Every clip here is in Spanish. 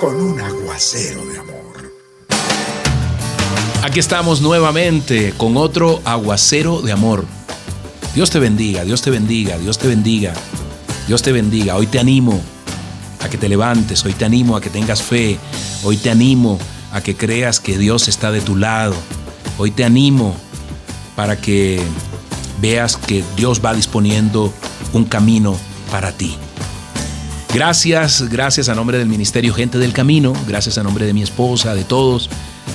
con un aguacero de amor. Aquí estamos nuevamente con otro aguacero de amor. Dios te bendiga, Dios te bendiga, Dios te bendiga, Dios te bendiga. Hoy te animo a que te levantes, hoy te animo a que tengas fe, hoy te animo a que creas que Dios está de tu lado, hoy te animo para que veas que Dios va disponiendo un camino para ti. Gracias, gracias a nombre del Ministerio Gente del Camino, gracias a nombre de mi esposa, de todos,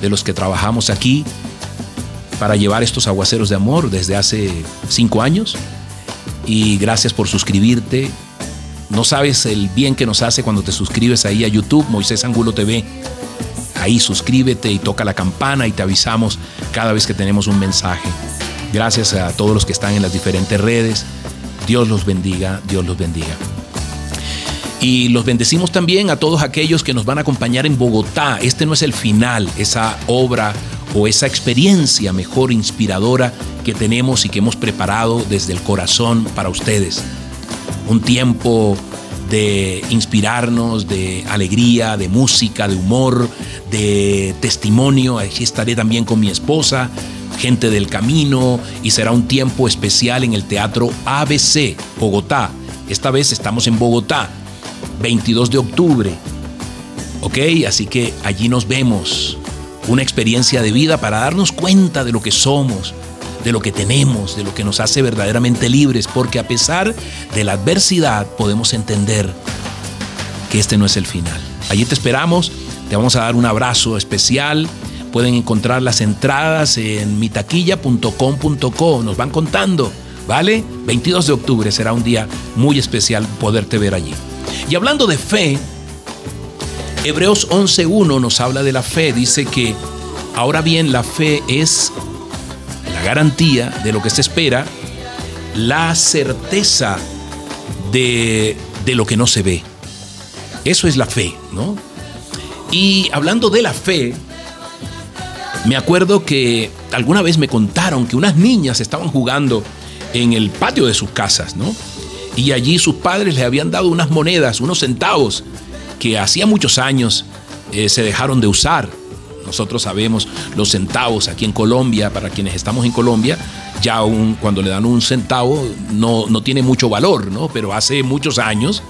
de los que trabajamos aquí para llevar estos aguaceros de amor desde hace cinco años. Y gracias por suscribirte. No sabes el bien que nos hace cuando te suscribes ahí a YouTube, Moisés Angulo TV. Ahí suscríbete y toca la campana y te avisamos cada vez que tenemos un mensaje. Gracias a todos los que están en las diferentes redes. Dios los bendiga, Dios los bendiga. Y los bendecimos también a todos aquellos que nos van a acompañar en Bogotá. Este no es el final, esa obra o esa experiencia mejor inspiradora que tenemos y que hemos preparado desde el corazón para ustedes. Un tiempo de inspirarnos, de alegría, de música, de humor, de testimonio. Aquí estaré también con mi esposa, gente del camino, y será un tiempo especial en el Teatro ABC, Bogotá. Esta vez estamos en Bogotá 22 de octubre. ¿Ok? Así que allí nos vemos. Una experiencia de vida para darnos cuenta de lo que somos, de lo que tenemos, de lo que nos hace verdaderamente libres, porque a pesar de la adversidad podemos entender que este no es el final. Allí te esperamos, te vamos a dar un abrazo especial. Pueden encontrar las entradas en mitaquilla.com.co, nos van contando, ¿vale? 22 de octubre será un día muy especial poderte ver allí. Y hablando de fe, Hebreos 11.1 nos habla de la fe. Dice que ahora bien la fe es la garantía de lo que se espera, la certeza de, de lo que no se ve. Eso es la fe, ¿no? Y hablando de la fe, me acuerdo que alguna vez me contaron que unas niñas estaban jugando en el patio de sus casas, ¿no? Y allí sus padres le habían dado unas monedas, unos centavos, que hacía muchos años eh, se dejaron de usar. Nosotros sabemos los centavos aquí en Colombia, para quienes estamos en Colombia, ya cuando le dan un centavo no, no tiene mucho valor, ¿no? Pero hace muchos años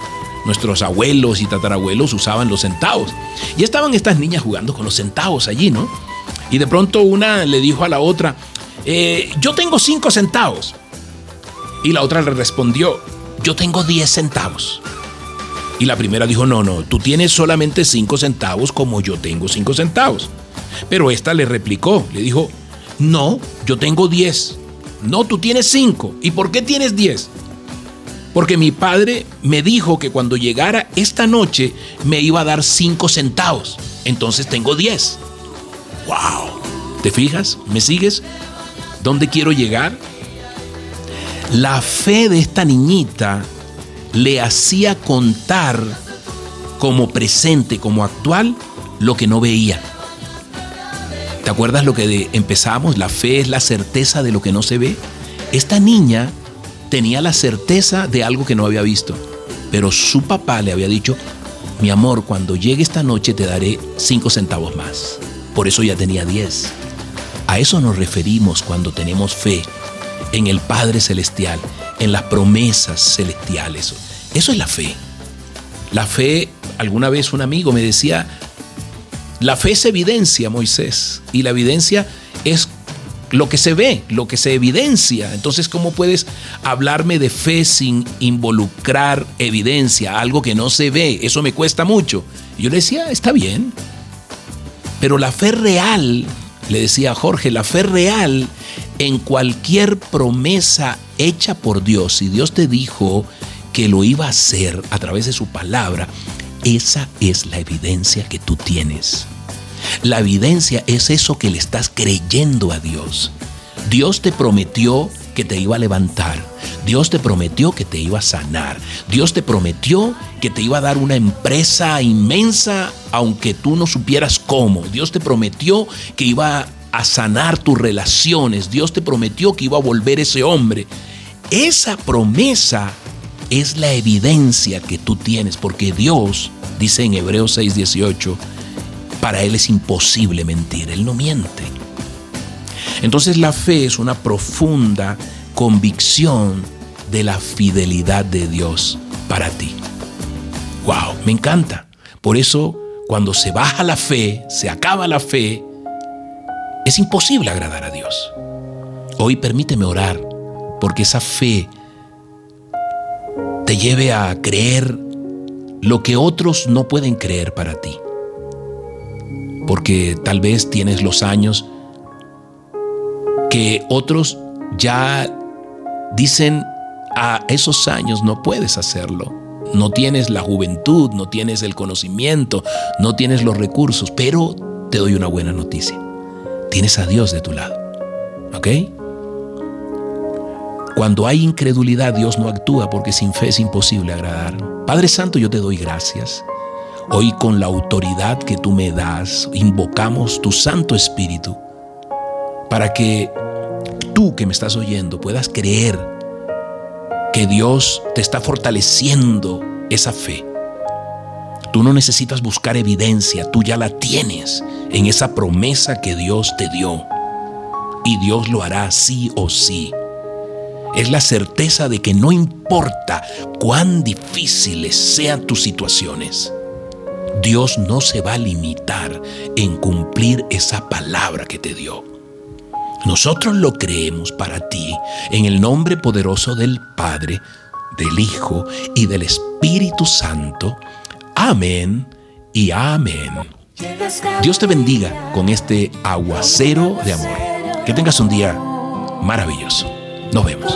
nuestros abuelos y tatarabuelos usaban los centavos. Y estaban estas niñas jugando con los centavos allí, ¿no? Y de pronto una le dijo a la otra, eh, yo tengo cinco centavos. Y la otra le respondió, yo tengo 10 centavos. Y la primera dijo, no, no, tú tienes solamente 5 centavos como yo tengo 5 centavos. Pero esta le replicó, le dijo, no, yo tengo 10. No, tú tienes 5. ¿Y por qué tienes 10? Porque mi padre me dijo que cuando llegara esta noche me iba a dar 5 centavos. Entonces tengo 10. ¡Wow! ¿Te fijas? ¿Me sigues? ¿Dónde quiero llegar? La fe de esta niñita le hacía contar como presente, como actual, lo que no veía. ¿Te acuerdas lo que empezamos? La fe es la certeza de lo que no se ve. Esta niña tenía la certeza de algo que no había visto, pero su papá le había dicho, mi amor, cuando llegue esta noche te daré cinco centavos más. Por eso ya tenía diez. A eso nos referimos cuando tenemos fe en el Padre Celestial, en las promesas celestiales. Eso es la fe. La fe, alguna vez un amigo me decía, la fe es evidencia, Moisés, y la evidencia es lo que se ve, lo que se evidencia. Entonces, ¿cómo puedes hablarme de fe sin involucrar evidencia, algo que no se ve? Eso me cuesta mucho. Y yo le decía, está bien, pero la fe real, le decía Jorge, la fe real en cualquier promesa hecha por Dios, si Dios te dijo que lo iba a hacer a través de su palabra, esa es la evidencia que tú tienes. La evidencia es eso que le estás creyendo a Dios. Dios te prometió que te iba a levantar. Dios te prometió que te iba a sanar. Dios te prometió que te iba a dar una empresa inmensa aunque tú no supieras cómo. Dios te prometió que iba a sanar tus relaciones. Dios te prometió que iba a volver ese hombre. Esa promesa es la evidencia que tú tienes porque Dios, dice en Hebreos 6:18, para Él es imposible mentir, Él no miente. Entonces la fe es una profunda convicción de la fidelidad de Dios para ti. ¡Wow! Me encanta. Por eso, cuando se baja la fe, se acaba la fe, es imposible agradar a Dios. Hoy permíteme orar porque esa fe te lleve a creer lo que otros no pueden creer para ti. Porque tal vez tienes los años que otros ya dicen a esos años no puedes hacerlo. No tienes la juventud, no tienes el conocimiento, no tienes los recursos, pero te doy una buena noticia. Tienes a Dios de tu lado. ¿Ok? Cuando hay incredulidad, Dios no actúa porque sin fe es imposible agradar. Padre Santo, yo te doy gracias. Hoy con la autoridad que tú me das, invocamos tu Santo Espíritu para que tú que me estás oyendo puedas creer que Dios te está fortaleciendo esa fe. Tú no necesitas buscar evidencia, tú ya la tienes en esa promesa que Dios te dio. Y Dios lo hará sí o sí. Es la certeza de que no importa cuán difíciles sean tus situaciones, Dios no se va a limitar en cumplir esa palabra que te dio. Nosotros lo creemos para ti en el nombre poderoso del Padre, del Hijo y del Espíritu Santo. Amén y amén. Dios te bendiga con este aguacero de amor. Que tengas un día maravilloso. Nos vemos.